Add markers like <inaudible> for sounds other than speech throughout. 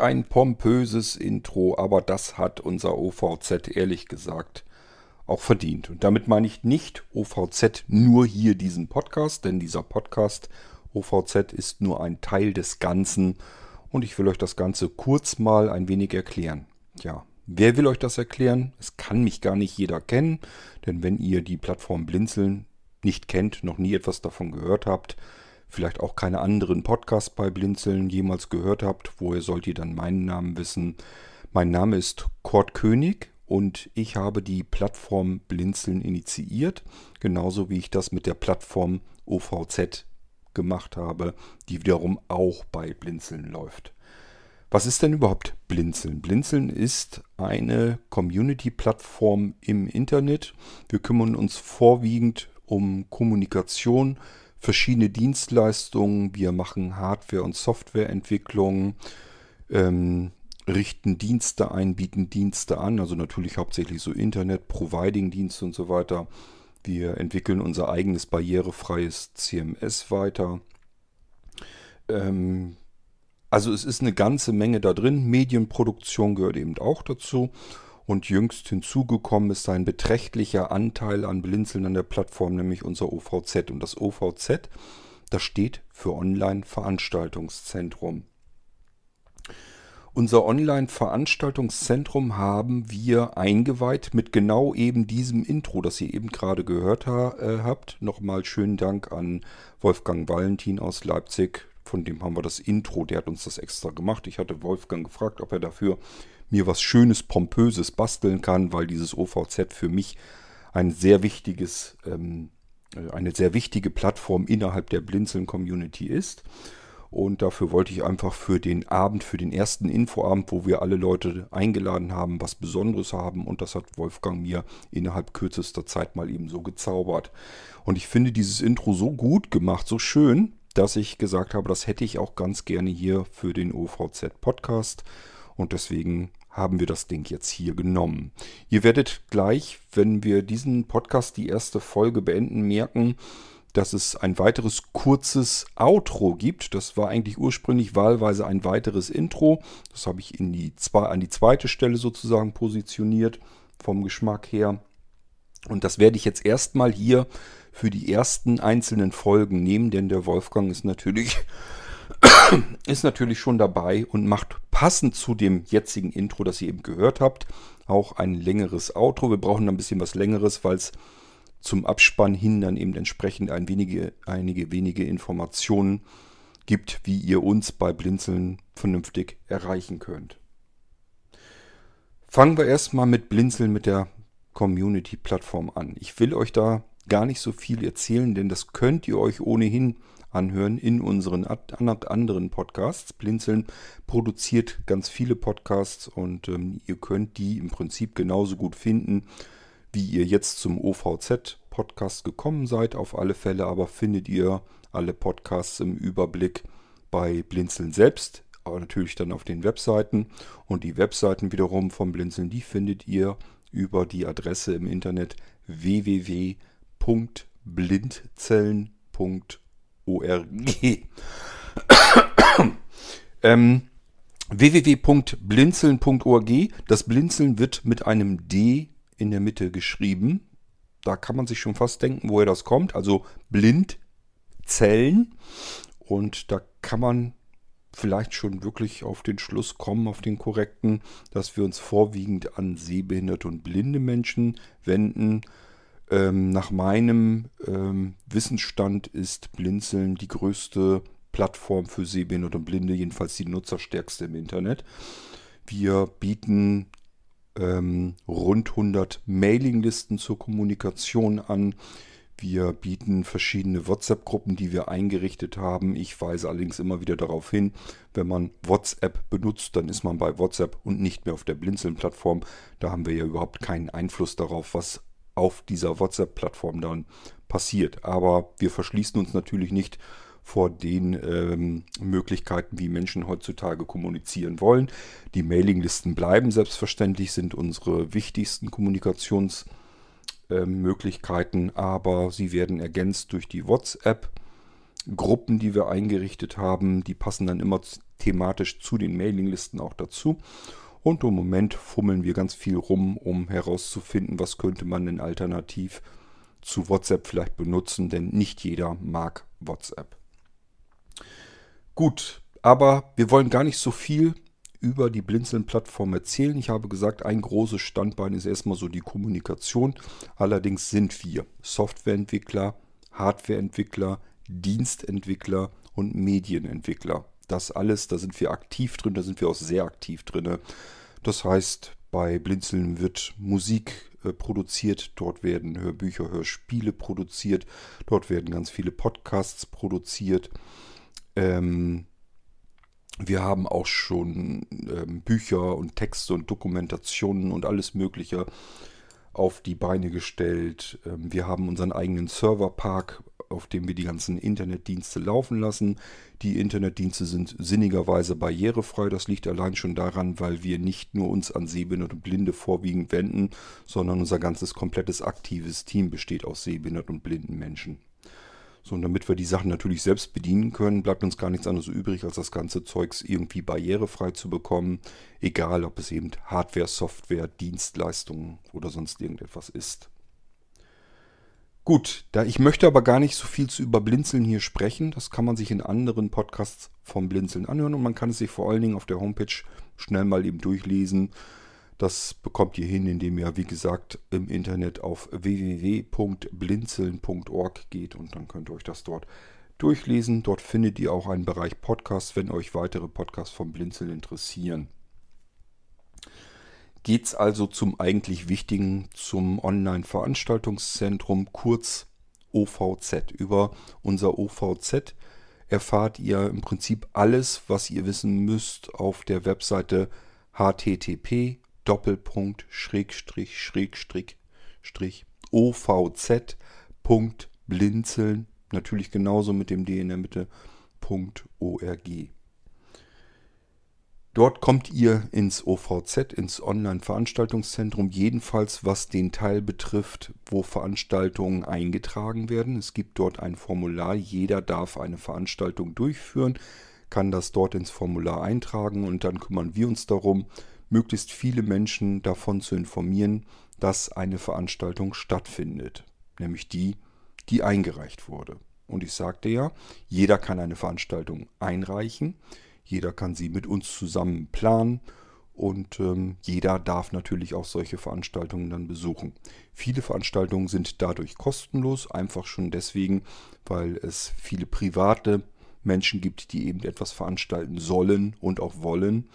Ein pompöses Intro, aber das hat unser OVZ ehrlich gesagt auch verdient. Und damit meine ich nicht OVZ nur hier diesen Podcast, denn dieser Podcast OVZ ist nur ein Teil des Ganzen und ich will euch das Ganze kurz mal ein wenig erklären. Ja, wer will euch das erklären? Es kann mich gar nicht jeder kennen, denn wenn ihr die Plattform Blinzeln nicht kennt, noch nie etwas davon gehört habt, vielleicht auch keine anderen Podcasts bei Blinzeln jemals gehört habt, woher sollt ihr dann meinen Namen wissen? Mein Name ist Kurt König und ich habe die Plattform Blinzeln initiiert, genauso wie ich das mit der Plattform OVZ gemacht habe, die wiederum auch bei Blinzeln läuft. Was ist denn überhaupt Blinzeln? Blinzeln ist eine Community-Plattform im Internet. Wir kümmern uns vorwiegend um Kommunikation, verschiedene Dienstleistungen. Wir machen Hardware- und Softwareentwicklung, ähm, richten Dienste ein, bieten Dienste an, also natürlich hauptsächlich so Internet-Providing-Dienste und so weiter. Wir entwickeln unser eigenes barrierefreies CMS weiter. Ähm, also es ist eine ganze Menge da drin. Medienproduktion gehört eben auch dazu. Und jüngst hinzugekommen ist ein beträchtlicher Anteil an Blinzeln an der Plattform, nämlich unser OVZ. Und das OVZ, das steht für Online-Veranstaltungszentrum. Unser Online-Veranstaltungszentrum haben wir eingeweiht mit genau eben diesem Intro, das ihr eben gerade gehört ha äh, habt. Nochmal schönen Dank an Wolfgang Valentin aus Leipzig. Von dem haben wir das Intro, der hat uns das extra gemacht. Ich hatte Wolfgang gefragt, ob er dafür mir was Schönes, Pompöses basteln kann, weil dieses OVZ für mich ein sehr wichtiges, ähm, äh, eine sehr wichtige Plattform innerhalb der Blinzeln-Community ist. Und dafür wollte ich einfach für den Abend, für den ersten Infoabend, wo wir alle Leute eingeladen haben, was Besonderes haben. Und das hat Wolfgang mir innerhalb kürzester Zeit mal eben so gezaubert. Und ich finde dieses Intro so gut gemacht, so schön, dass ich gesagt habe, das hätte ich auch ganz gerne hier für den OVZ Podcast. Und deswegen haben wir das Ding jetzt hier genommen. Ihr werdet gleich, wenn wir diesen Podcast, die erste Folge beenden, merken, dass es ein weiteres kurzes Outro gibt. Das war eigentlich ursprünglich wahlweise ein weiteres Intro. Das habe ich in die, an die zweite Stelle sozusagen positioniert, vom Geschmack her. Und das werde ich jetzt erstmal hier für die ersten einzelnen Folgen nehmen, denn der Wolfgang ist natürlich <coughs> ist natürlich schon dabei und macht passend zu dem jetzigen Intro, das ihr eben gehört habt, auch ein längeres Outro. Wir brauchen ein bisschen was längeres, weil es zum Abspann hin dann eben entsprechend ein wenige, einige wenige Informationen gibt, wie ihr uns bei Blinzeln vernünftig erreichen könnt. Fangen wir erstmal mit Blinzeln mit der Community-Plattform an. Ich will euch da gar nicht so viel erzählen, denn das könnt ihr euch ohnehin anhören in unseren anderen Podcasts. Blinzeln produziert ganz viele Podcasts und ähm, ihr könnt die im Prinzip genauso gut finden, wie ihr jetzt zum OVZ-Podcast gekommen seid. Auf alle Fälle aber findet ihr alle Podcasts im Überblick bei Blinzeln selbst, aber natürlich dann auf den Webseiten. Und die Webseiten wiederum vom Blinzeln, die findet ihr über die Adresse im Internet www.blindzellen.org org. ähm, www.blinzeln.org. Das Blinzeln wird mit einem D in der Mitte geschrieben. Da kann man sich schon fast denken, woher das kommt. Also Blindzellen. Und da kann man vielleicht schon wirklich auf den Schluss kommen, auf den korrekten, dass wir uns vorwiegend an sehbehinderte und blinde Menschen wenden. Ähm, nach meinem ähm, Wissensstand ist Blinzeln die größte Plattform für Sehbehinderte und Blinde, jedenfalls die nutzerstärkste im Internet. Wir bieten ähm, rund 100 Mailinglisten zur Kommunikation an. Wir bieten verschiedene WhatsApp-Gruppen, die wir eingerichtet haben. Ich weise allerdings immer wieder darauf hin, wenn man WhatsApp benutzt, dann ist man bei WhatsApp und nicht mehr auf der Blinzeln-Plattform. Da haben wir ja überhaupt keinen Einfluss darauf, was auf dieser WhatsApp-Plattform dann passiert. Aber wir verschließen uns natürlich nicht vor den ähm, Möglichkeiten, wie Menschen heutzutage kommunizieren wollen. Die Mailinglisten bleiben selbstverständlich, sind unsere wichtigsten Kommunikationsmöglichkeiten, ähm, aber sie werden ergänzt durch die WhatsApp. Gruppen, die wir eingerichtet haben. Die passen dann immer thematisch zu den Mailinglisten auch dazu. Und im Moment fummeln wir ganz viel rum, um herauszufinden, was könnte man denn alternativ zu WhatsApp vielleicht benutzen, denn nicht jeder mag WhatsApp. Gut, aber wir wollen gar nicht so viel über die Blinzeln-Plattform erzählen. Ich habe gesagt, ein großes Standbein ist erstmal so die Kommunikation. Allerdings sind wir Softwareentwickler, Hardwareentwickler, Dienstentwickler und Medienentwickler. Das alles, da sind wir aktiv drin, da sind wir auch sehr aktiv drin. Das heißt, bei Blinzeln wird Musik äh, produziert, dort werden Hörbücher, Hörspiele produziert, dort werden ganz viele Podcasts produziert. Ähm, wir haben auch schon ähm, Bücher und Texte und Dokumentationen und alles Mögliche auf die Beine gestellt. Ähm, wir haben unseren eigenen Serverpark, auf dem wir die ganzen Internetdienste laufen lassen. Die Internetdienste sind sinnigerweise barrierefrei. Das liegt allein schon daran, weil wir nicht nur uns an Sehbehinderte und Blinde vorwiegend wenden, sondern unser ganzes komplettes aktives Team besteht aus sehbehinderten und blinden Menschen. So, und damit wir die Sachen natürlich selbst bedienen können, bleibt uns gar nichts anderes übrig, als das ganze Zeugs irgendwie barrierefrei zu bekommen. Egal, ob es eben Hardware, Software, Dienstleistungen oder sonst irgendetwas ist. Gut, da ich möchte aber gar nicht so viel zu über Blinzeln hier sprechen. Das kann man sich in anderen Podcasts vom Blinzeln anhören und man kann es sich vor allen Dingen auf der Homepage schnell mal eben durchlesen. Das bekommt ihr hin, indem ihr, wie gesagt, im Internet auf www.blinzeln.org geht und dann könnt ihr euch das dort durchlesen. Dort findet ihr auch einen Bereich Podcast, wenn euch weitere Podcasts vom Blinzeln interessieren. Geht es also zum eigentlich Wichtigen, zum Online-Veranstaltungszentrum, kurz OVZ. Über unser OVZ erfahrt ihr im Prinzip alles, was ihr wissen müsst auf der Webseite http ovz.blinzeln natürlich genauso mit dem D in der Mitte .org. Dort kommt ihr ins OVZ, ins Online-Veranstaltungszentrum, jedenfalls was den Teil betrifft, wo Veranstaltungen eingetragen werden. Es gibt dort ein Formular, jeder darf eine Veranstaltung durchführen, kann das dort ins Formular eintragen und dann kümmern wir uns darum, möglichst viele Menschen davon zu informieren, dass eine Veranstaltung stattfindet, nämlich die, die eingereicht wurde. Und ich sagte ja, jeder kann eine Veranstaltung einreichen, jeder kann sie mit uns zusammen planen und ähm, jeder darf natürlich auch solche Veranstaltungen dann besuchen. Viele Veranstaltungen sind dadurch kostenlos, einfach schon deswegen, weil es viele private Menschen gibt, die eben etwas veranstalten sollen und auch wollen.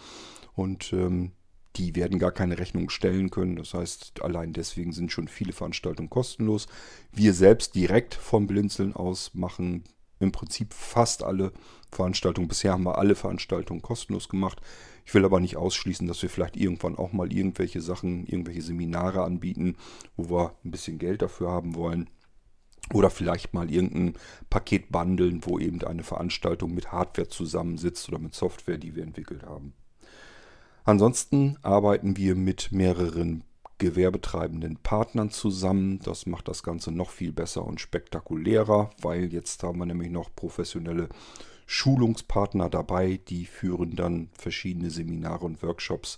Und ähm, die werden gar keine Rechnung stellen können. Das heißt, allein deswegen sind schon viele Veranstaltungen kostenlos. Wir selbst direkt vom Blinzeln aus machen im Prinzip fast alle Veranstaltungen. Bisher haben wir alle Veranstaltungen kostenlos gemacht. Ich will aber nicht ausschließen, dass wir vielleicht irgendwann auch mal irgendwelche Sachen, irgendwelche Seminare anbieten, wo wir ein bisschen Geld dafür haben wollen. Oder vielleicht mal irgendein Paket bundeln, wo eben eine Veranstaltung mit Hardware zusammensitzt oder mit Software, die wir entwickelt haben. Ansonsten arbeiten wir mit mehreren gewerbetreibenden Partnern zusammen. Das macht das Ganze noch viel besser und spektakulärer, weil jetzt haben wir nämlich noch professionelle Schulungspartner dabei, die führen dann verschiedene Seminare und Workshops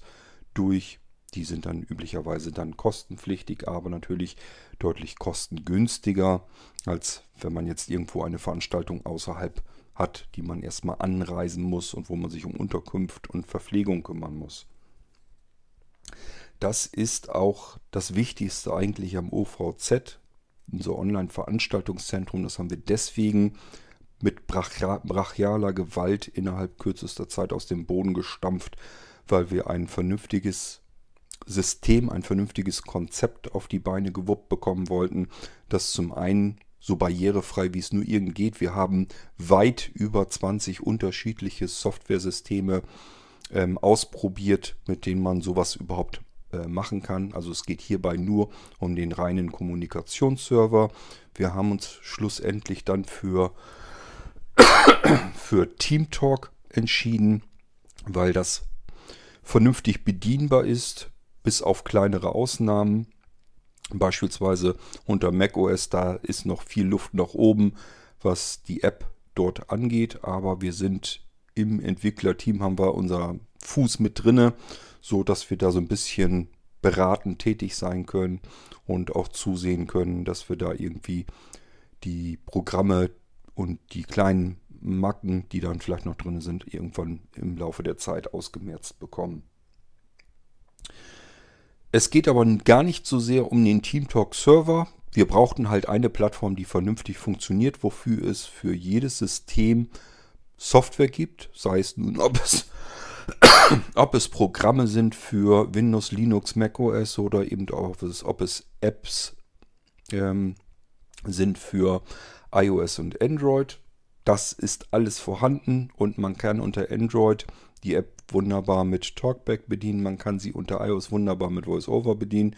durch. Die sind dann üblicherweise dann kostenpflichtig, aber natürlich deutlich kostengünstiger, als wenn man jetzt irgendwo eine Veranstaltung außerhalb hat, die man erstmal anreisen muss und wo man sich um Unterkunft und Verpflegung kümmern muss. Das ist auch das Wichtigste eigentlich am OVZ, unser Online-Veranstaltungszentrum. Das haben wir deswegen mit brachialer Gewalt innerhalb kürzester Zeit aus dem Boden gestampft, weil wir ein vernünftiges System, ein vernünftiges Konzept auf die Beine gewuppt bekommen wollten, das zum einen so barrierefrei wie es nur irgend geht. Wir haben weit über 20 unterschiedliche Softwaresysteme ähm, ausprobiert, mit denen man sowas überhaupt machen kann. Also es geht hierbei nur um den reinen Kommunikationsserver. Wir haben uns schlussendlich dann für, für TeamTalk entschieden, weil das vernünftig bedienbar ist, bis auf kleinere Ausnahmen. Beispielsweise unter macOS, da ist noch viel Luft nach oben, was die App dort angeht, aber wir sind im Entwicklerteam, haben wir unser Fuß mit drinne, so dass wir da so ein bisschen beratend tätig sein können und auch zusehen können, dass wir da irgendwie die Programme und die kleinen Macken, die dann vielleicht noch drin sind, irgendwann im Laufe der Zeit ausgemerzt bekommen. Es geht aber gar nicht so sehr um den TeamTalk Server. Wir brauchten halt eine Plattform, die vernünftig funktioniert, wofür es für jedes System Software gibt, sei es nun, ob es, <coughs> ob es Programme sind für Windows, Linux, macOS oder eben ob es, ob es Apps ähm, sind für iOS und Android. Das ist alles vorhanden und man kann unter Android die App wunderbar mit Talkback bedienen. Man kann sie unter iOS wunderbar mit VoiceOver bedienen.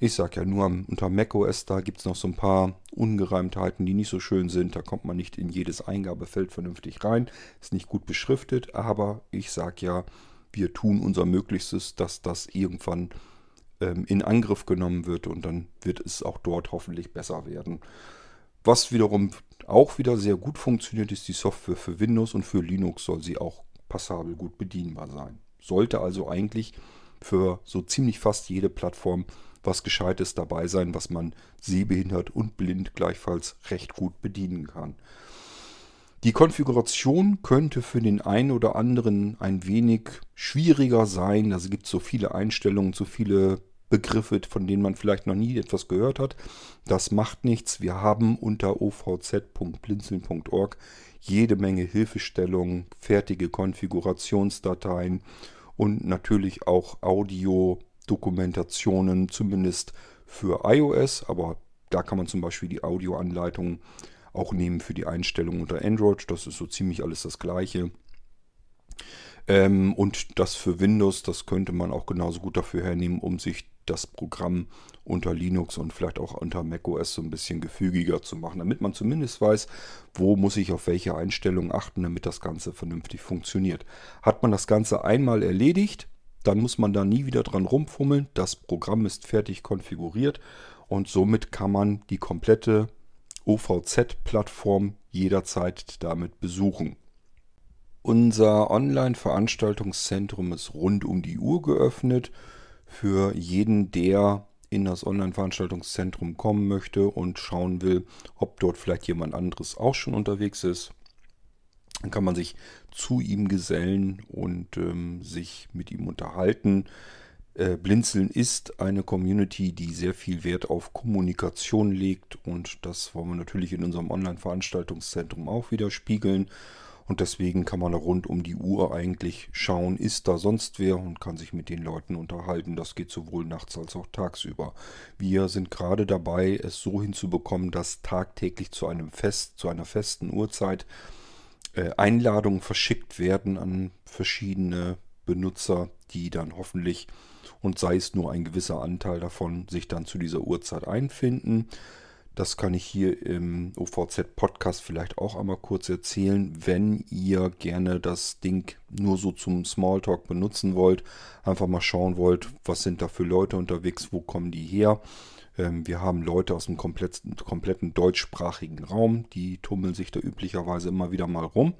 Ich sage ja nur unter macOS, da gibt es noch so ein paar Ungereimtheiten, die nicht so schön sind. Da kommt man nicht in jedes Eingabefeld vernünftig rein. Ist nicht gut beschriftet, aber ich sage ja, wir tun unser Möglichstes, dass das irgendwann ähm, in Angriff genommen wird und dann wird es auch dort hoffentlich besser werden. Was wiederum auch wieder sehr gut funktioniert, ist die Software für Windows und für Linux soll sie auch passabel gut bedienbar sein. Sollte also eigentlich für so ziemlich fast jede Plattform was Gescheites dabei sein, was man sehbehindert und blind gleichfalls recht gut bedienen kann. Die Konfiguration könnte für den einen oder anderen ein wenig schwieriger sein. Also gibt es so viele Einstellungen, so viele Begriffe, von denen man vielleicht noch nie etwas gehört hat. Das macht nichts. Wir haben unter ovz.blinzeln.org jede Menge Hilfestellungen, fertige Konfigurationsdateien und natürlich auch Audio-Dokumentationen, zumindest für iOS. Aber da kann man zum Beispiel die Audioanleitung auch nehmen für die Einstellung unter Android. Das ist so ziemlich alles das gleiche. Ähm, und das für Windows, das könnte man auch genauso gut dafür hernehmen, um sich das Programm unter Linux und vielleicht auch unter macOS so ein bisschen gefügiger zu machen, damit man zumindest weiß, wo muss ich auf welche Einstellungen achten, damit das Ganze vernünftig funktioniert. Hat man das Ganze einmal erledigt, dann muss man da nie wieder dran rumfummeln. Das Programm ist fertig konfiguriert und somit kann man die komplette OVZ-Plattform jederzeit damit besuchen. Unser Online-Veranstaltungszentrum ist rund um die Uhr geöffnet für jeden, der in das Online-Veranstaltungszentrum kommen möchte und schauen will, ob dort vielleicht jemand anderes auch schon unterwegs ist. Dann kann man sich zu ihm gesellen und ähm, sich mit ihm unterhalten. Äh, Blinzeln ist eine Community, die sehr viel Wert auf Kommunikation legt und das wollen wir natürlich in unserem Online-Veranstaltungszentrum auch widerspiegeln. Und deswegen kann man rund um die Uhr eigentlich schauen, ist da sonst wer und kann sich mit den Leuten unterhalten. Das geht sowohl nachts als auch tagsüber. Wir sind gerade dabei, es so hinzubekommen, dass tagtäglich zu einem Fest, zu einer festen Uhrzeit Einladungen verschickt werden an verschiedene Benutzer, die dann hoffentlich und sei es nur ein gewisser Anteil davon, sich dann zu dieser Uhrzeit einfinden. Das kann ich hier im OVZ-Podcast vielleicht auch einmal kurz erzählen. Wenn ihr gerne das Ding nur so zum Smalltalk benutzen wollt, einfach mal schauen wollt, was sind da für Leute unterwegs, wo kommen die her. Ähm, wir haben Leute aus dem kompletten, kompletten deutschsprachigen Raum, die tummeln sich da üblicherweise immer wieder mal rum.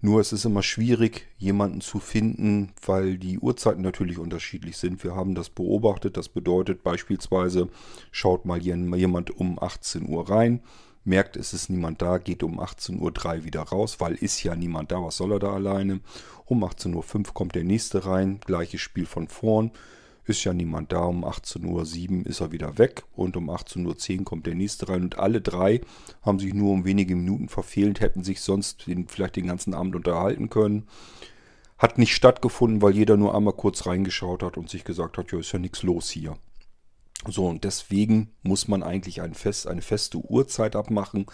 Nur es ist immer schwierig, jemanden zu finden, weil die Uhrzeiten natürlich unterschiedlich sind. Wir haben das beobachtet. Das bedeutet beispielsweise, schaut mal jemand um 18 Uhr rein, merkt, es ist niemand da, geht um 18.03 Uhr wieder raus, weil ist ja niemand da, was soll er da alleine? Um 18.05 Uhr kommt der nächste rein, gleiches Spiel von vorn. Ist ja niemand da. Um 18.07 Uhr ist er wieder weg und um 18.10 Uhr kommt der nächste rein. Und alle drei haben sich nur um wenige Minuten verfehlt, hätten sich sonst den, vielleicht den ganzen Abend unterhalten können. Hat nicht stattgefunden, weil jeder nur einmal kurz reingeschaut hat und sich gesagt hat, ja, ist ja nichts los hier. So, und deswegen muss man eigentlich ein Fest, eine feste Uhrzeit abmachen.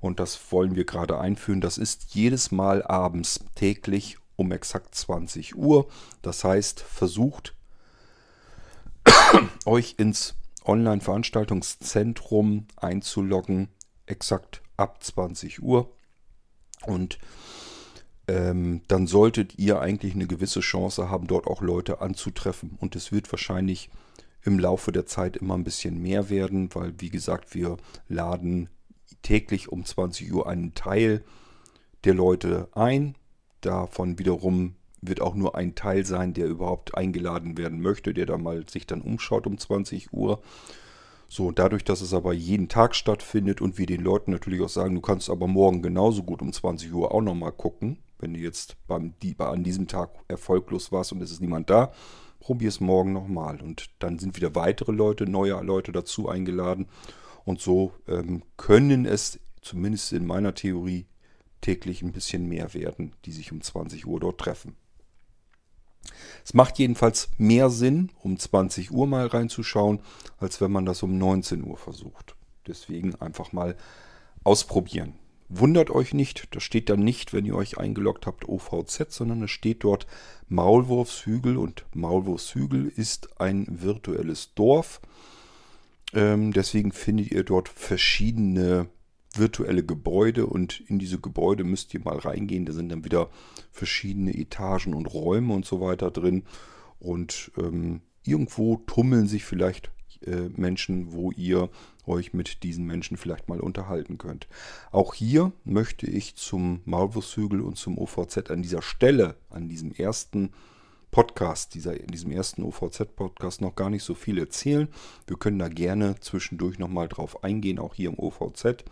Und das wollen wir gerade einführen. Das ist jedes Mal abends täglich um exakt 20 Uhr. Das heißt, versucht <coughs> euch ins Online-Veranstaltungszentrum einzuloggen, exakt ab 20 Uhr. Und ähm, dann solltet ihr eigentlich eine gewisse Chance haben, dort auch Leute anzutreffen. Und es wird wahrscheinlich im Laufe der Zeit immer ein bisschen mehr werden, weil, wie gesagt, wir laden täglich um 20 Uhr einen Teil der Leute ein. Davon wiederum wird auch nur ein Teil sein, der überhaupt eingeladen werden möchte, der da mal sich dann umschaut um 20 Uhr. So, dadurch, dass es aber jeden Tag stattfindet und wir den Leuten natürlich auch sagen, du kannst aber morgen genauso gut um 20 Uhr auch nochmal gucken, wenn du jetzt beim, die, an diesem Tag erfolglos warst und es ist niemand da, probier es morgen nochmal. Und dann sind wieder weitere Leute, neue Leute dazu eingeladen. Und so ähm, können es, zumindest in meiner Theorie, täglich ein bisschen mehr werden, die sich um 20 Uhr dort treffen. Es macht jedenfalls mehr Sinn, um 20 Uhr mal reinzuschauen, als wenn man das um 19 Uhr versucht. Deswegen einfach mal ausprobieren. Wundert euch nicht, das steht dann nicht, wenn ihr euch eingeloggt habt, OVZ, sondern es steht dort Maulwurfshügel und Maulwurfshügel ist ein virtuelles Dorf. Ähm, deswegen findet ihr dort verschiedene virtuelle Gebäude und in diese Gebäude müsst ihr mal reingehen. Da sind dann wieder verschiedene Etagen und Räume und so weiter drin. Und ähm, irgendwo tummeln sich vielleicht äh, Menschen, wo ihr euch mit diesen Menschen vielleicht mal unterhalten könnt. Auch hier möchte ich zum Maulwurfshügel und zum OVZ an dieser Stelle, an diesem ersten Podcast, dieser, in diesem ersten OVZ-Podcast noch gar nicht so viel erzählen. Wir können da gerne zwischendurch nochmal drauf eingehen, auch hier im OVZ.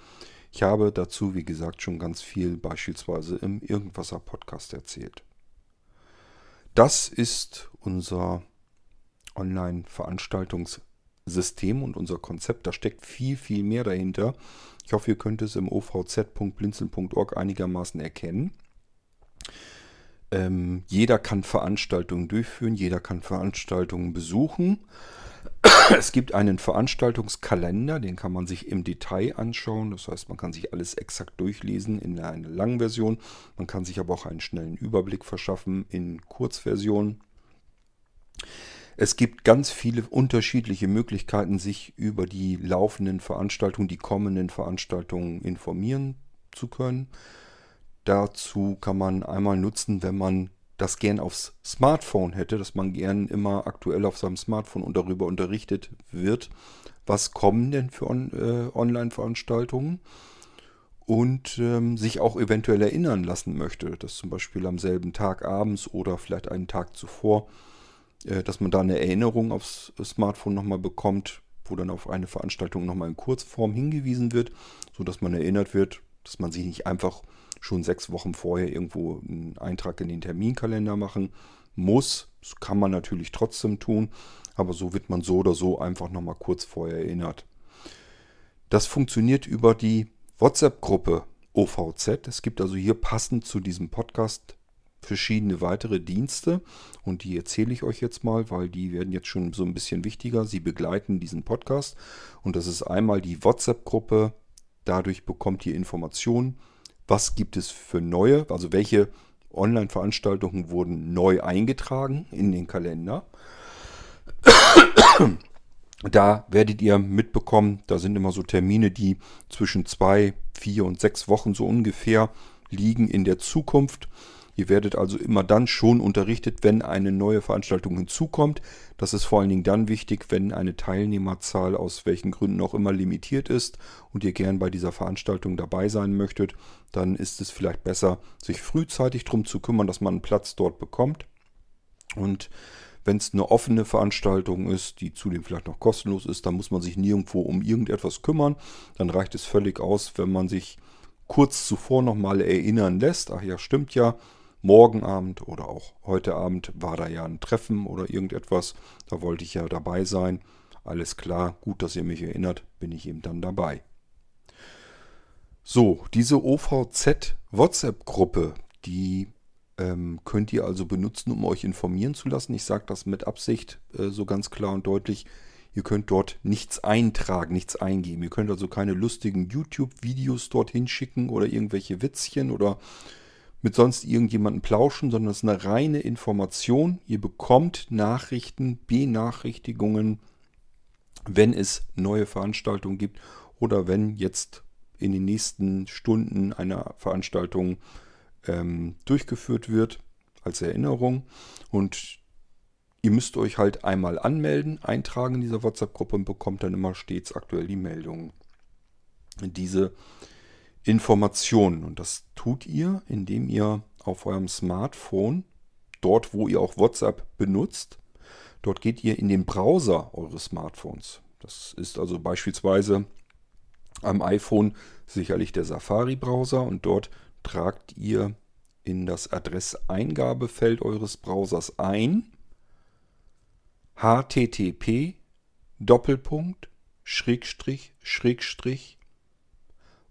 Ich habe dazu, wie gesagt, schon ganz viel beispielsweise im Irgendwasser-Podcast erzählt. Das ist unser Online-Veranstaltungssystem und unser Konzept. Da steckt viel, viel mehr dahinter. Ich hoffe, ihr könnt es im ovz.blinzeln.org einigermaßen erkennen. Ähm, jeder kann Veranstaltungen durchführen, jeder kann Veranstaltungen besuchen. <coughs> Es gibt einen Veranstaltungskalender, den kann man sich im Detail anschauen. Das heißt, man kann sich alles exakt durchlesen in einer langen Version. Man kann sich aber auch einen schnellen Überblick verschaffen in Kurzversion. Es gibt ganz viele unterschiedliche Möglichkeiten, sich über die laufenden Veranstaltungen, die kommenden Veranstaltungen informieren zu können. Dazu kann man einmal nutzen, wenn man das gern aufs Smartphone hätte, dass man gern immer aktuell auf seinem Smartphone und darüber unterrichtet wird, was kommen denn für on, äh, Online-Veranstaltungen? Und ähm, sich auch eventuell erinnern lassen möchte, dass zum Beispiel am selben Tag abends oder vielleicht einen Tag zuvor, äh, dass man da eine Erinnerung aufs Smartphone nochmal bekommt, wo dann auf eine Veranstaltung nochmal in Kurzform hingewiesen wird, sodass man erinnert wird, dass man sich nicht einfach schon sechs Wochen vorher irgendwo einen Eintrag in den Terminkalender machen muss. Das kann man natürlich trotzdem tun, aber so wird man so oder so einfach nochmal kurz vorher erinnert. Das funktioniert über die WhatsApp-Gruppe OVZ. Es gibt also hier passend zu diesem Podcast verschiedene weitere Dienste und die erzähle ich euch jetzt mal, weil die werden jetzt schon so ein bisschen wichtiger. Sie begleiten diesen Podcast und das ist einmal die WhatsApp-Gruppe. Dadurch bekommt ihr Informationen was gibt es für neue, also welche Online-Veranstaltungen wurden neu eingetragen in den Kalender. Da werdet ihr mitbekommen, da sind immer so Termine, die zwischen zwei, vier und sechs Wochen so ungefähr liegen in der Zukunft. Ihr werdet also immer dann schon unterrichtet, wenn eine neue Veranstaltung hinzukommt. Das ist vor allen Dingen dann wichtig, wenn eine Teilnehmerzahl aus welchen Gründen auch immer limitiert ist und ihr gern bei dieser Veranstaltung dabei sein möchtet. Dann ist es vielleicht besser, sich frühzeitig darum zu kümmern, dass man einen Platz dort bekommt. Und wenn es eine offene Veranstaltung ist, die zudem vielleicht noch kostenlos ist, dann muss man sich nirgendwo um irgendetwas kümmern. Dann reicht es völlig aus, wenn man sich kurz zuvor nochmal erinnern lässt. Ach ja, stimmt ja, morgen Abend oder auch heute Abend war da ja ein Treffen oder irgendetwas. Da wollte ich ja dabei sein. Alles klar, gut, dass ihr mich erinnert, bin ich eben dann dabei. So, diese OVZ WhatsApp-Gruppe, die ähm, könnt ihr also benutzen, um euch informieren zu lassen. Ich sage das mit Absicht äh, so ganz klar und deutlich. Ihr könnt dort nichts eintragen, nichts eingeben. Ihr könnt also keine lustigen YouTube-Videos dorthin schicken oder irgendwelche Witzchen oder mit sonst irgendjemandem plauschen, sondern es ist eine reine Information. Ihr bekommt Nachrichten, Benachrichtigungen, wenn es neue Veranstaltungen gibt oder wenn jetzt in den nächsten Stunden eine Veranstaltung ähm, durchgeführt wird als Erinnerung. Und ihr müsst euch halt einmal anmelden, eintragen in dieser WhatsApp-Gruppe und bekommt dann immer stets aktuell die Meldungen. Diese Informationen. Und das tut ihr, indem ihr auf eurem Smartphone, dort wo ihr auch WhatsApp benutzt, dort geht ihr in den Browser eures Smartphones. Das ist also beispielsweise am iPhone sicherlich der Safari-Browser und dort tragt ihr in das Adresseingabefeld eures Browsers ein http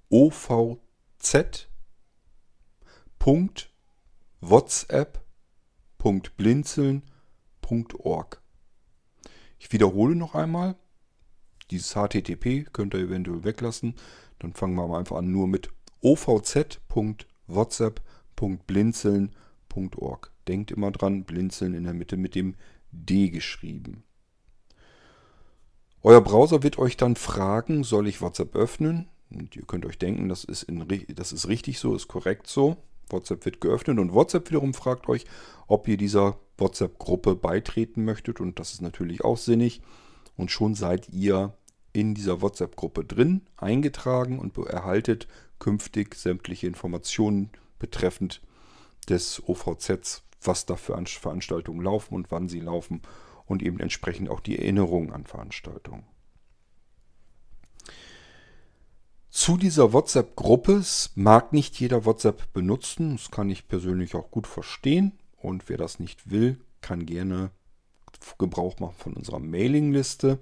Doppelpunkt Schrägstrich Schrägstrich ovz Punkt whatsapp Punkt blinzeln Punkt org. Ich wiederhole noch einmal. Dieses HTTP könnt ihr eventuell weglassen. Dann fangen wir mal einfach an nur mit ovz.whatsapp.blinzeln.org. Denkt immer dran, blinzeln in der Mitte mit dem D geschrieben. Euer Browser wird euch dann fragen, soll ich WhatsApp öffnen? Und ihr könnt euch denken, das ist, in, das ist richtig so, ist korrekt so. WhatsApp wird geöffnet und WhatsApp wiederum fragt euch, ob ihr dieser WhatsApp-Gruppe beitreten möchtet. Und das ist natürlich auch sinnig. Und schon seid ihr in dieser WhatsApp-Gruppe drin, eingetragen und erhaltet künftig sämtliche Informationen betreffend des OVZs, was da für Veranstaltungen laufen und wann sie laufen und eben entsprechend auch die Erinnerungen an Veranstaltungen. Zu dieser WhatsApp-Gruppe mag nicht jeder WhatsApp benutzen. Das kann ich persönlich auch gut verstehen. Und wer das nicht will, kann gerne Gebrauch machen von unserer Mailingliste.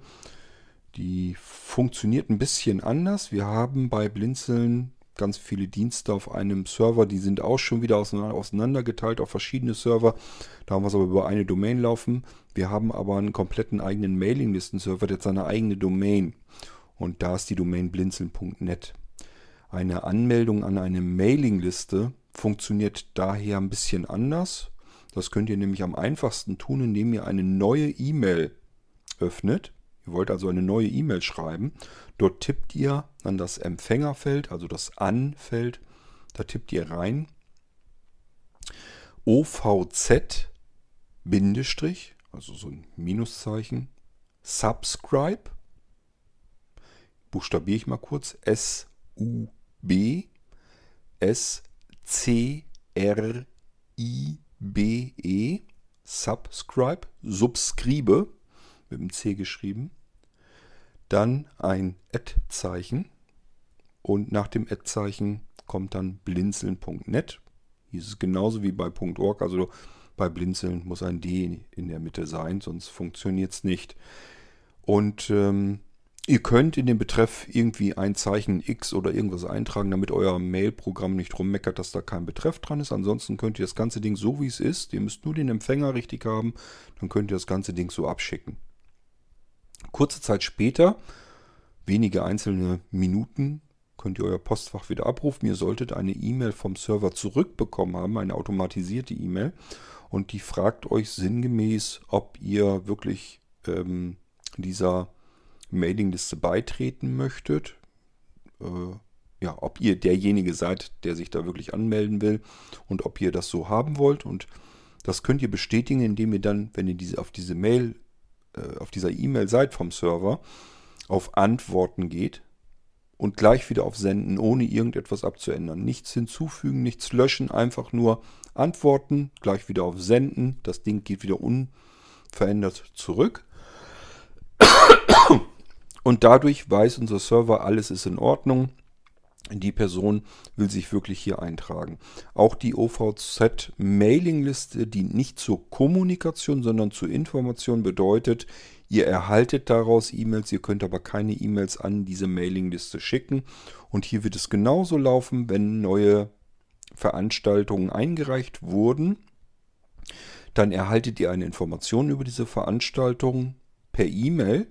Die funktioniert ein bisschen anders. Wir haben bei Blinzeln ganz viele Dienste auf einem Server, die sind auch schon wieder auseinandergeteilt auf verschiedene Server. Da haben wir es aber über eine Domain laufen. Wir haben aber einen kompletten eigenen Mailinglisten-Server, der hat seine eigene Domain. Und da ist die Domain blinzeln.net. Eine Anmeldung an eine Mailingliste funktioniert daher ein bisschen anders. Das könnt ihr nämlich am einfachsten tun, indem ihr eine neue E-Mail öffnet. Ihr wollt also eine neue E-Mail schreiben. Dort tippt ihr an das Empfängerfeld, also das An-Feld, da tippt ihr rein OVZ also so ein Minuszeichen, Subscribe, buchstabiere ich mal kurz, S-U-B S-C-R-I-B-E, Subscribe, Subscribe, mit dem C geschrieben. Dann ein Ad-Zeichen. Und nach dem Ad-Zeichen kommt dann blinzeln.net. Hier ist es genauso wie bei .org. Also bei Blinzeln muss ein D in der Mitte sein, sonst funktioniert es nicht. Und ähm, ihr könnt in den Betreff irgendwie ein Zeichen X oder irgendwas eintragen, damit euer Mail-Programm nicht rummeckert, dass da kein Betreff dran ist. Ansonsten könnt ihr das ganze Ding so wie es ist. Ihr müsst nur den Empfänger richtig haben, dann könnt ihr das ganze Ding so abschicken. Kurze Zeit später, wenige einzelne Minuten, könnt ihr euer Postfach wieder abrufen. Ihr solltet eine E-Mail vom Server zurückbekommen haben, eine automatisierte E-Mail. Und die fragt euch sinngemäß, ob ihr wirklich ähm, dieser Mailingliste beitreten möchtet. Äh, ja, ob ihr derjenige seid, der sich da wirklich anmelden will und ob ihr das so haben wollt. Und das könnt ihr bestätigen, indem ihr dann, wenn ihr diese, auf diese Mail äh, auf dieser E-Mail seid vom Server, auf Antworten geht und gleich wieder auf Senden, ohne irgendetwas abzuändern. Nichts hinzufügen, nichts löschen, einfach nur antworten, gleich wieder auf Senden. Das Ding geht wieder unverändert zurück. Und dadurch weiß unser Server, alles ist in Ordnung. Die Person will sich wirklich hier eintragen. Auch die OVZ-Mailingliste dient nicht zur Kommunikation, sondern zur Information. Bedeutet, ihr erhaltet daraus E-Mails, ihr könnt aber keine E-Mails an diese Mailingliste schicken. Und hier wird es genauso laufen, wenn neue Veranstaltungen eingereicht wurden. Dann erhaltet ihr eine Information über diese Veranstaltung per E-Mail.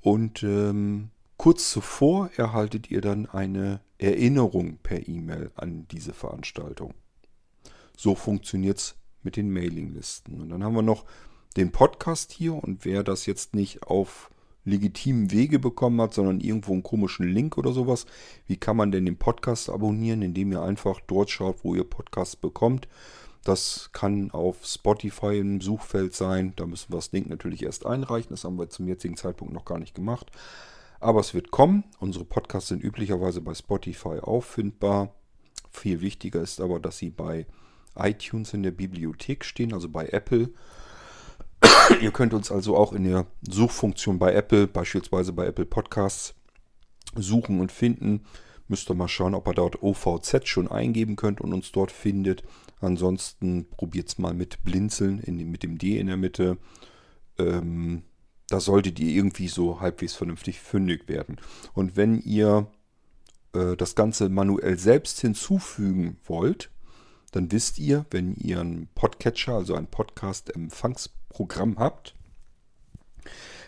Und ähm, Kurz zuvor erhaltet ihr dann eine Erinnerung per E-Mail an diese Veranstaltung. So funktioniert es mit den Mailinglisten. Und dann haben wir noch den Podcast hier und wer das jetzt nicht auf legitimen Wege bekommen hat, sondern irgendwo einen komischen Link oder sowas, wie kann man denn den Podcast abonnieren, indem ihr einfach dort schaut, wo ihr Podcast bekommt. Das kann auf Spotify im Suchfeld sein. Da müssen wir das Link natürlich erst einreichen. Das haben wir zum jetzigen Zeitpunkt noch gar nicht gemacht. Aber es wird kommen. Unsere Podcasts sind üblicherweise bei Spotify auffindbar. Viel wichtiger ist aber, dass sie bei iTunes in der Bibliothek stehen, also bei Apple. <coughs> Ihr könnt uns also auch in der Suchfunktion bei Apple, beispielsweise bei Apple Podcasts, suchen und finden. Müsst ihr mal schauen, ob ihr dort OVZ schon eingeben könnt und uns dort findet. Ansonsten probiert es mal mit Blinzeln in, mit dem D in der Mitte. Ähm, da solltet ihr irgendwie so halbwegs vernünftig fündig werden. Und wenn ihr äh, das Ganze manuell selbst hinzufügen wollt, dann wisst ihr, wenn ihr einen Podcatcher, also ein Podcast-Empfangsprogramm habt,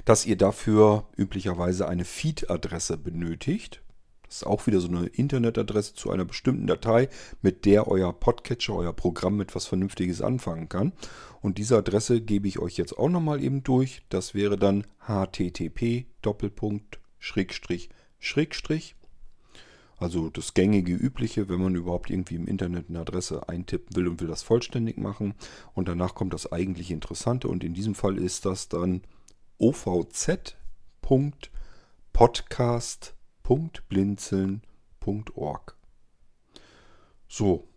dass ihr dafür üblicherweise eine Feed-Adresse benötigt. Das ist auch wieder so eine Internetadresse zu einer bestimmten Datei, mit der euer Podcatcher, euer Programm mit was Vernünftiges anfangen kann. Und diese Adresse gebe ich euch jetzt auch nochmal eben durch. Das wäre dann http also das gängige übliche, wenn man überhaupt irgendwie im Internet eine Adresse eintippen will und will das vollständig machen. Und danach kommt das eigentlich Interessante. Und in diesem Fall ist das dann ovz.podcast.blinzeln.org. So,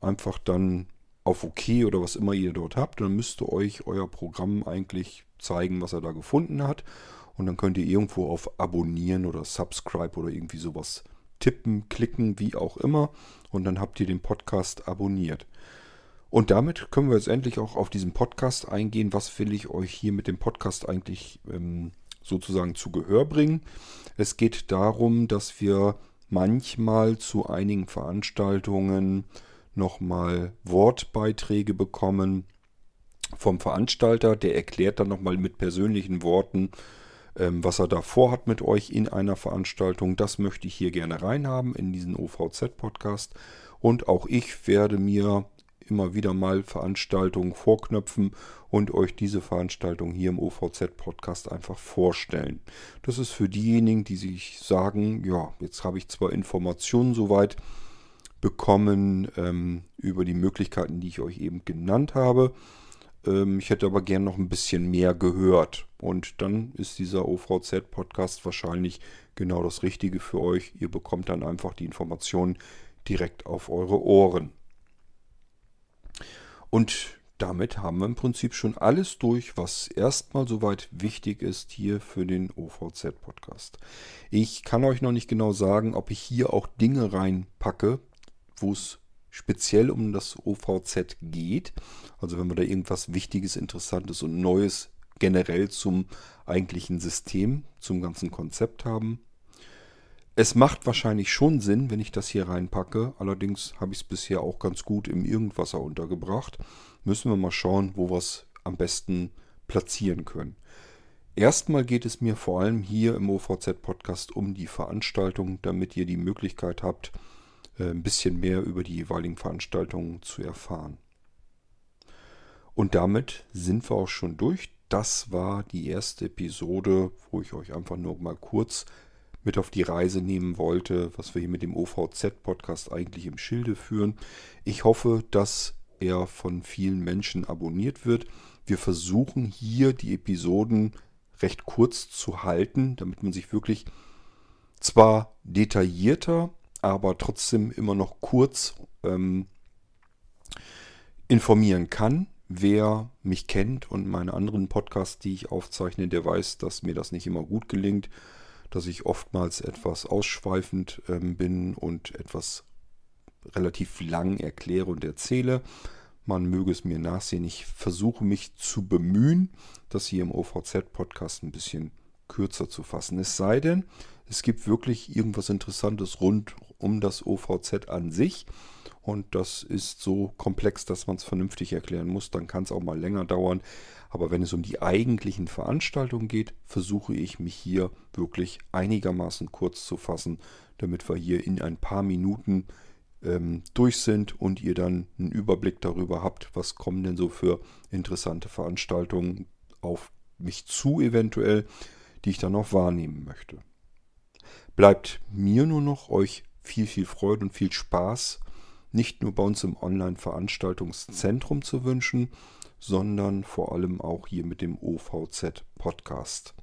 einfach dann auf OK oder was immer ihr dort habt. Dann müsste euch euer Programm eigentlich zeigen, was er da gefunden hat. Und dann könnt ihr irgendwo auf Abonnieren oder Subscribe oder irgendwie sowas tippen, klicken, wie auch immer. Und dann habt ihr den Podcast abonniert. Und damit können wir jetzt endlich auch auf diesen Podcast eingehen. Was will ich euch hier mit dem Podcast eigentlich ähm, sozusagen zu Gehör bringen? Es geht darum, dass wir manchmal zu einigen Veranstaltungen nochmal Wortbeiträge bekommen vom Veranstalter. Der erklärt dann nochmal mit persönlichen Worten, ähm, was er da vorhat mit euch in einer Veranstaltung. Das möchte ich hier gerne reinhaben in diesen OVZ-Podcast. Und auch ich werde mir immer wieder mal Veranstaltungen vorknöpfen und euch diese Veranstaltung hier im OVZ-Podcast einfach vorstellen. Das ist für diejenigen, die sich sagen, ja, jetzt habe ich zwar Informationen soweit bekommen ähm, über die Möglichkeiten, die ich euch eben genannt habe. Ähm, ich hätte aber gern noch ein bisschen mehr gehört. Und dann ist dieser OVZ-Podcast wahrscheinlich genau das Richtige für euch. Ihr bekommt dann einfach die Informationen direkt auf eure Ohren. Und damit haben wir im Prinzip schon alles durch, was erstmal soweit wichtig ist hier für den OVZ-Podcast. Ich kann euch noch nicht genau sagen, ob ich hier auch Dinge reinpacke, wo es speziell um das OVZ geht. Also wenn wir da irgendwas Wichtiges, Interessantes und Neues generell zum eigentlichen System, zum ganzen Konzept haben. Es macht wahrscheinlich schon Sinn, wenn ich das hier reinpacke. Allerdings habe ich es bisher auch ganz gut im Irgendwasser untergebracht. Müssen wir mal schauen, wo wir es am besten platzieren können. Erstmal geht es mir vor allem hier im OVZ-Podcast um die Veranstaltung, damit ihr die Möglichkeit habt, äh, ein bisschen mehr über die jeweiligen Veranstaltungen zu erfahren. Und damit sind wir auch schon durch. Das war die erste Episode, wo ich euch einfach nur mal kurz mit auf die Reise nehmen wollte, was wir hier mit dem OVZ-Podcast eigentlich im Schilde führen. Ich hoffe, dass er von vielen Menschen abonniert wird. Wir versuchen hier die Episoden recht kurz zu halten, damit man sich wirklich zwar detaillierter, aber trotzdem immer noch kurz ähm, informieren kann. Wer mich kennt und meine anderen Podcasts, die ich aufzeichne, der weiß, dass mir das nicht immer gut gelingt dass ich oftmals etwas ausschweifend ähm, bin und etwas relativ lang erkläre und erzähle. Man möge es mir nachsehen. Ich versuche mich zu bemühen, das hier im OVZ-Podcast ein bisschen kürzer zu fassen. Es sei denn, es gibt wirklich irgendwas Interessantes rund um das OVZ an sich. Und das ist so komplex, dass man es vernünftig erklären muss. Dann kann es auch mal länger dauern. Aber wenn es um die eigentlichen Veranstaltungen geht, versuche ich mich hier wirklich einigermaßen kurz zu fassen, damit wir hier in ein paar Minuten ähm, durch sind und ihr dann einen Überblick darüber habt, was kommen denn so für interessante Veranstaltungen auf mich zu eventuell, die ich dann noch wahrnehmen möchte. Bleibt mir nur noch euch viel, viel Freude und viel Spaß, nicht nur bei uns im Online-Veranstaltungszentrum zu wünschen, sondern vor allem auch hier mit dem OVZ Podcast.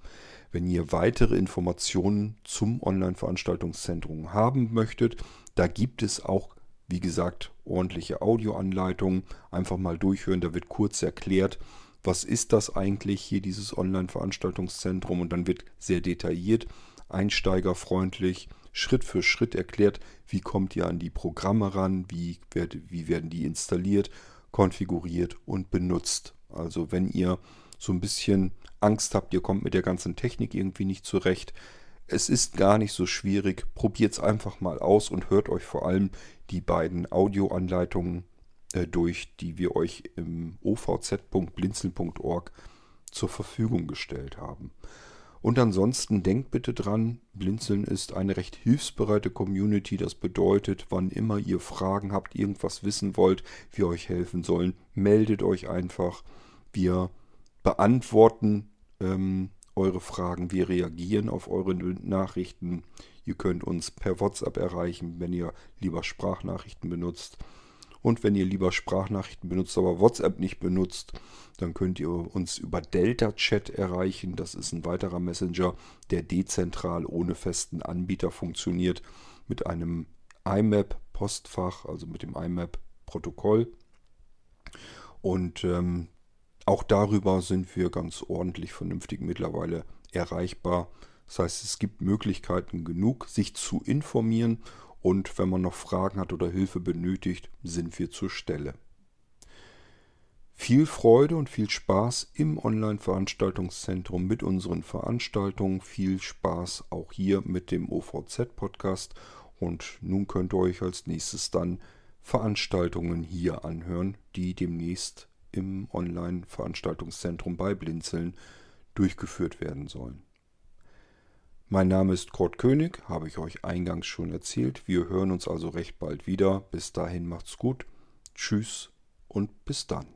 Wenn ihr weitere Informationen zum Online-Veranstaltungszentrum haben möchtet, da gibt es auch, wie gesagt, ordentliche Audioanleitungen. Einfach mal durchhören, da wird kurz erklärt, was ist das eigentlich hier, dieses Online-Veranstaltungszentrum und dann wird sehr detailliert, einsteigerfreundlich, Schritt für Schritt erklärt, wie kommt ihr an die Programme ran, wie, wie werden die installiert, konfiguriert und benutzt. Also wenn ihr so ein bisschen Angst habt, ihr kommt mit der ganzen Technik irgendwie nicht zurecht, es ist gar nicht so schwierig. Probiert es einfach mal aus und hört euch vor allem die beiden Audioanleitungen äh, durch, die wir euch im ovz.blinzeln.org zur Verfügung gestellt haben. Und ansonsten denkt bitte dran, Blinzeln ist eine recht hilfsbereite Community. Das bedeutet, wann immer ihr Fragen habt, irgendwas wissen wollt, wir euch helfen sollen, meldet euch einfach. Wir beantworten ähm, eure Fragen, wir reagieren auf eure Nachrichten. Ihr könnt uns per WhatsApp erreichen, wenn ihr lieber Sprachnachrichten benutzt. Und wenn ihr lieber Sprachnachrichten benutzt, aber WhatsApp nicht benutzt, dann könnt ihr uns über Delta Chat erreichen. Das ist ein weiterer Messenger, der dezentral ohne festen Anbieter funktioniert, mit einem IMAP-Postfach, also mit dem IMAP-Protokoll. Und ähm, auch darüber sind wir ganz ordentlich vernünftig mittlerweile erreichbar. Das heißt, es gibt Möglichkeiten genug, sich zu informieren und wenn man noch Fragen hat oder Hilfe benötigt, sind wir zur Stelle. Viel Freude und viel Spaß im Online-Veranstaltungszentrum mit unseren Veranstaltungen. Viel Spaß auch hier mit dem OVZ-Podcast. Und nun könnt ihr euch als nächstes dann Veranstaltungen hier anhören, die demnächst im Online-Veranstaltungszentrum bei Blinzeln durchgeführt werden sollen. Mein Name ist Kurt König, habe ich euch eingangs schon erzählt. Wir hören uns also recht bald wieder. Bis dahin macht's gut. Tschüss und bis dann.